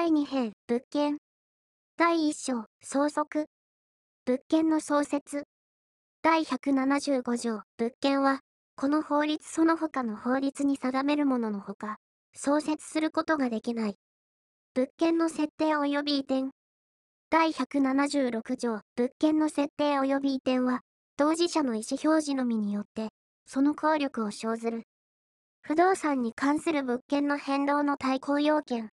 第2編、物件。第1章、相続。物件の創設。第175条、物件は、この法律その他の法律に定めるもののほか、創設することができない。物件の設定及び移転。第176条、物件の設定及び移転は、当事者の意思表示のみによって、その効力を生ずる。不動産に関する物件の変動の対抗要件。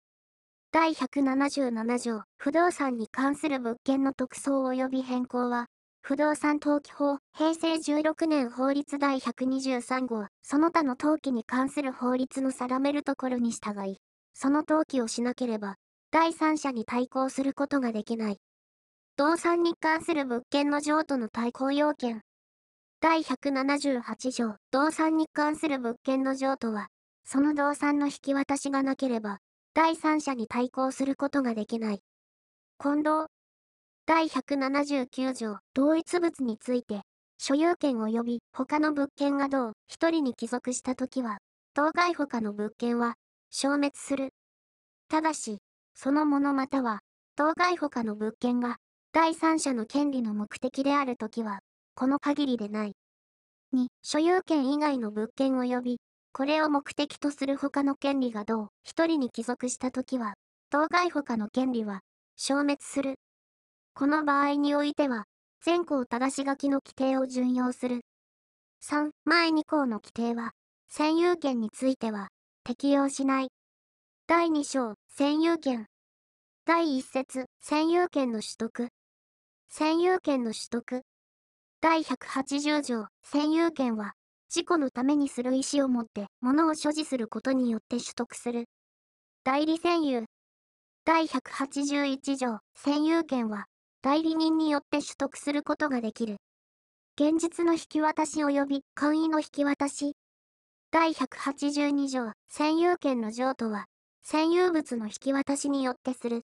第177条、不動産に関する物件の特装及び変更は、不動産登記法、平成16年法律第123号、その他の登記に関する法律の定めるところに従い、その登記をしなければ、第三者に対抗することができない。動産に関する物件の譲渡の対抗要件。第178条、動産に関する物件の譲渡は、その動産の引き渡しがなければ、第三者に対抗することができない。近藤。第179条、同一物について、所有権及び他の物件が同一人に帰属したときは、当該他の物件は消滅する。ただし、そのものまたは、当該他の物件が第三者の権利の目的であるときは、この限りでない。2、所有権以外の物件及び、これを目的とする他の権利が同一人に帰属したときは、当該他の権利は消滅する。この場合においては、前項正し書きの規定を準用する。3、前2項の規定は、占有権については、適用しない。第2章、占有権。第1節、占有権の取得。占有権の取得。第180条、占有権は、事故のためにする意思を持って物を所持することによって取得する。代理占有。第181条、占有権は、代理人によって取得することができる。現実の引き渡し及び簡易の引き渡し。第182条、占有権の譲渡は、占有物の引き渡しによってする。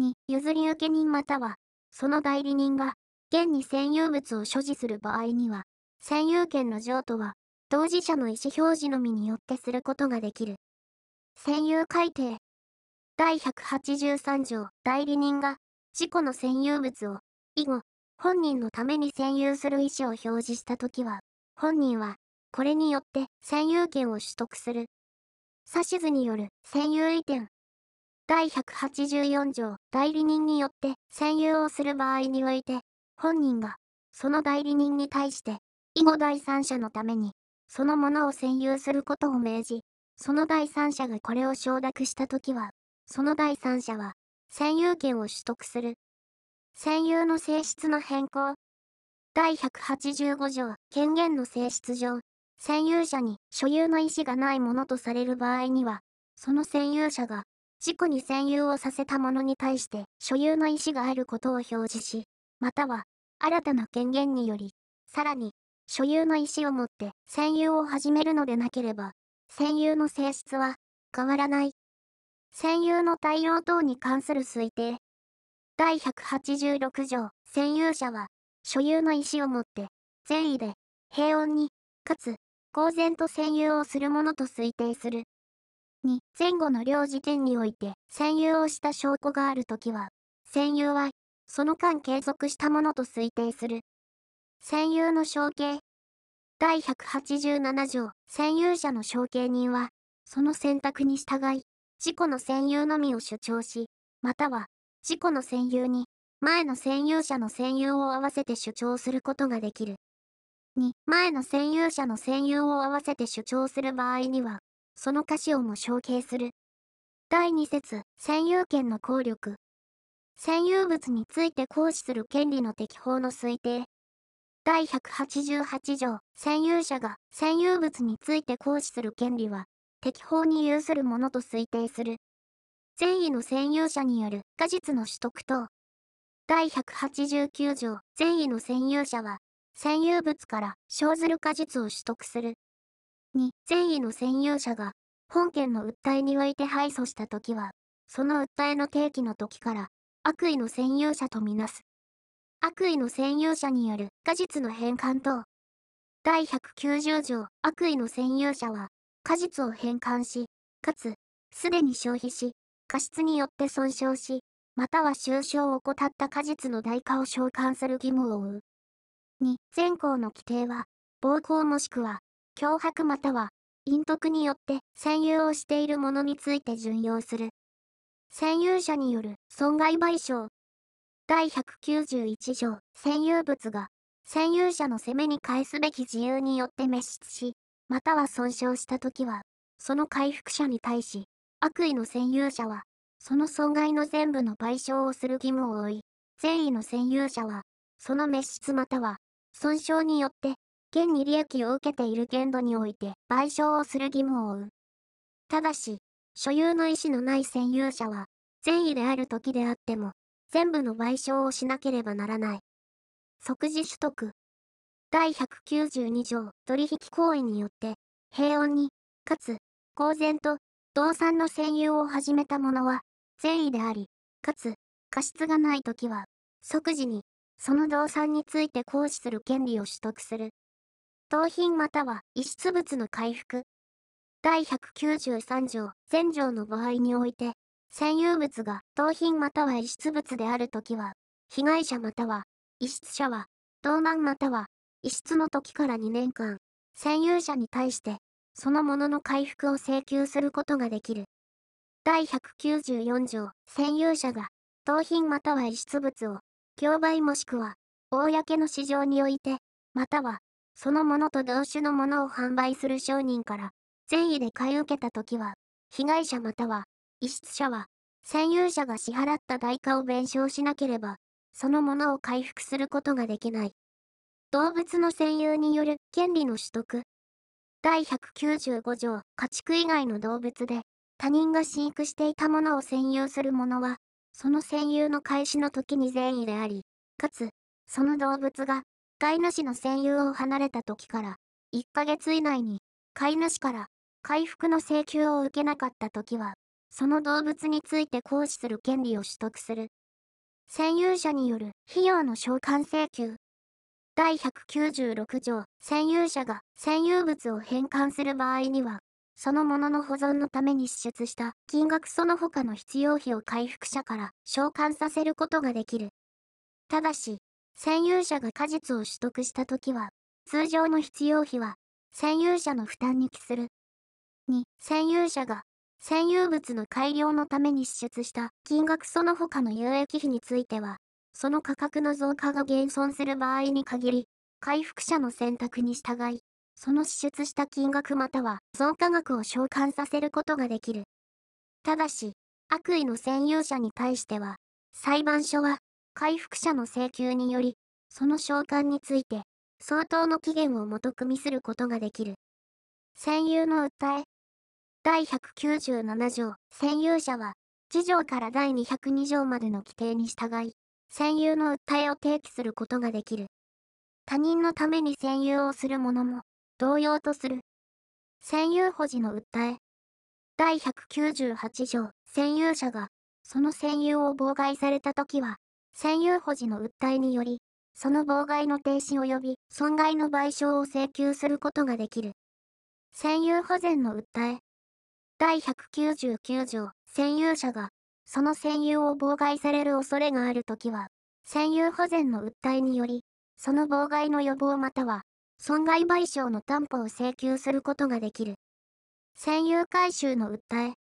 2、譲り受け人または、その代理人が、現に占有物を所持する場合には、占有権の譲渡は、当事者の意思表示のみによってすることができる。占有改定。第183条、代理人が、自己の占有物を、以後、本人のために占有する意思を表示したときは、本人は、これによって占有権を取得する。指図による占有移転。第184条、代理人によって占有をする場合において、本人が、その代理人に対して、以後第三者のために、そのものを占有することを命じ、その第三者がこれを承諾したときは、その第三者は、占有権を取得する。占有の性質の変更。第185条、権限の性質上、占有者に所有の意思がないものとされる場合には、その占有者が自己に占有をさせた者に対して所有の意思があることを表示し、または、新たな権限により、さらに、所有の意思を持って占有を始めるのでなければ、占有の性質は変わらない。占有の対応等に関する推定。第186条、占有者は、所有の意思を持って、善意で、平穏に、かつ、公然と占有をするものと推定する。2、前後の両時点において占有をした証拠があるときは、占有は、その間継続したものと推定する。占有の承継。第187条、占有者の承継人は、その選択に従い、自己の占有のみを主張し、または、自己の占有に、前の占有者の占有を合わせて主張することができる。2、前の占有者の占有を合わせて主張する場合には、その歌詞をも承継する。第2節、占有権の効力。占有物について行使する権利の適法の推定。第188条、占有者が占有物について行使する権利は、適法に有するものと推定する。善意の占有者による果実の取得等。第189条、善意の占有者は、占有物から生ずる果実を取得する。2、善意の占有者が、本件の訴えにおいて敗訴したときは、その訴えの提起の時から、悪意の占有者とみなす。悪意の占有者による果実の返還等。第190条、悪意の占有者は、果実を返還し、かつ、すでに消費し、過失によって損傷し、または収傷を怠った果実の代価を償還する義務を負う。2、前項の規定は、暴行もしくは、脅迫または、陰徳によって占有をしているものについて準用する。占有者による損害賠償。第191条、占有物が、占有者の責めに返すべき自由によって滅失し、または損傷したときは、その回復者に対し、悪意の占有者は、その損害の全部の賠償をする義務を負い、善意の占有者は、その滅失または、損傷によって、現に利益を受けている限度において賠償をする義務を負う。ただし、所有の意思のない占有者は、善意である時であっても、全部の賠償をしなければならない。即時取得。第192条、取引行為によって、平穏に、かつ、公然と、動産の占有を始めた者は、善意であり、かつ、過失がないときは、即時に、その動産について行使する権利を取得する。盗品または遺失物の回復。第193条、前条の場合において、占有物が盗品または遺失物であるときは、被害者または遺失者は、盗難または遺失の時から2年間、占有者に対して、そのものの回復を請求することができる。第194条、占有者が、盗品または遺失物を、競売もしくは、公の市場において、または、そのものと同種のものを販売する商人から、善意で買い受けたときは、被害者または、遺失者は、占有者が支払った代価を弁償しなければ、そのものを回復することができない。動物の占有による権利の取得。第195条、家畜以外の動物で、他人が飼育していたものを占有する者は、その占有の開始の時に善意であり、かつ、その動物が、飼い主の占有を離れた時から、1ヶ月以内に、飼い主から、回復の請求を受けなかった時は、その動物について行使する権利を取得する。占有者による費用の償還請求。第196条、占有者が占有物を返還する場合には、そのものの保存のために支出した金額その他の必要費を回復者から償還させることができる。ただし、占有者が果実を取得したときは、通常の必要費は占有者の負担に帰する。2、占有者が占有物の改良のために支出した金額その他の有益費については、その価格の増加が減損する場合に限り、回復者の選択に従い、その支出した金額または増加額を償還させることができる。ただし、悪意の占有者に対しては、裁判所は、回復者の請求により、その償還について、相当の期限をもと組みすることができる。占有の訴え、第197条、占有者は、次条から第202条までの規定に従い、占有の訴えを提起することができる。他人のために占有をする者も、同様とする。占有保持の訴え。第198条、占有者が、その占有を妨害されたときは、占有保持の訴えにより、その妨害の停止及び損害の賠償を請求することができる。占有保全の訴え。第199条、占有者が、その占有を妨害される恐れがあるときは、占有保全の訴えにより、その妨害の予防または、損害賠償の担保を請求することができる。占有回収の訴え。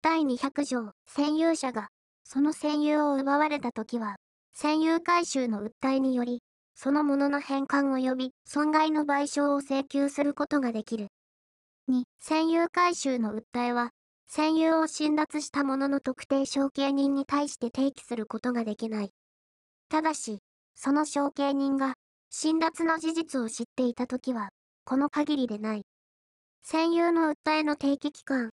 第200条、占有者が、その占有を奪われたときは、占有回収の訴えにより、そのものの返還及び損害の賠償を請求することができる。2、占有回収の訴えは、占有を侵奪した者の特定承継人に対して提起することができない。ただし、その承継人が、侵奪の事実を知っていたときは、この限りでない。占有の訴えの定期期間。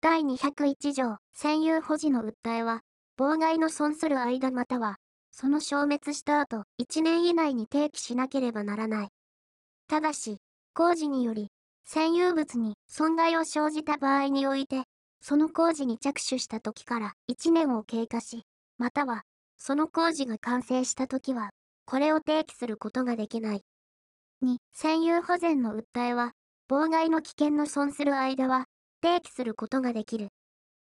第201条、占有保持の訴えは、妨害の損する間または、その消滅した後、1年以内に提起しなければならない。ただし、工事により、占有物に損害を生じた場合において、その工事に着手した時から1年を経過し、または、その工事が完成した時は、これを提起することができない。2、占有保全の訴えは、妨害の危険の損する間は、提起することができる。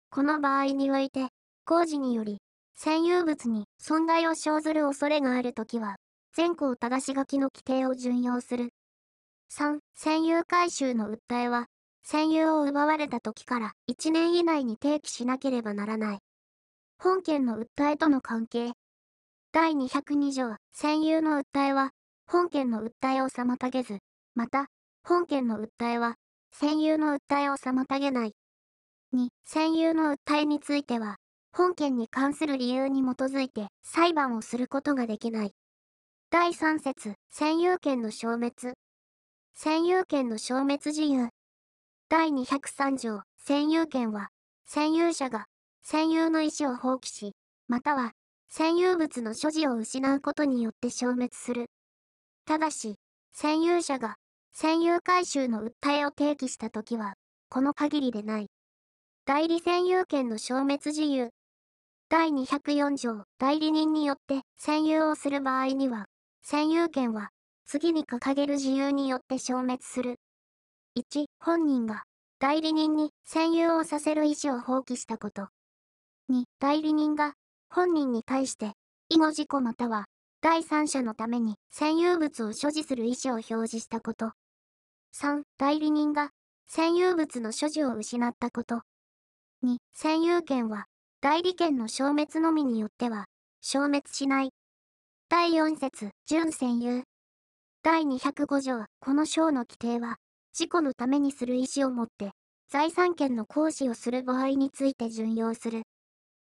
この場合において、工事により、占有物に損害を生ずる恐れがあるときは、全項正し書きの規定を準用する。3、占有回収の訴えは、占有を奪われた時から1年以内に提起しなければならない。本件の訴えとの関係。第202条、占有の訴えは、本件の訴えを妨げず、また、本件の訴えは、占有の訴えを妨げない。2、占有の訴えについては、本件に関する理由に基づいて裁判をすることができない。第3節、占有権の消滅。占有権の消滅自由。第203条、占有権は、占有者が、占有の意思を放棄し、または、占有物の所持を失うことによって消滅する。ただし、占有者が、占有回収の訴えを提起したときは、この限りでない。代理占有権の消滅自由。第204条、代理人によって占有をする場合には、占有権は、次に掲げる自由によって消滅する。1、本人が代理人に占有をさせる意思を放棄したこと。2、代理人が本人に対して以後事故または第三者のために占有物を所持する意思を表示したこと。3、代理人が占有物の所持を失ったこと。2、占有権は代理権の消滅のみによっては消滅しない。第4節、準占有。第205条、この章の規定は、事故のためにする意思を持って、財産権の行使をする場合について準用する。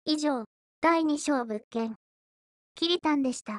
以上、第2章物件。キリタンでした。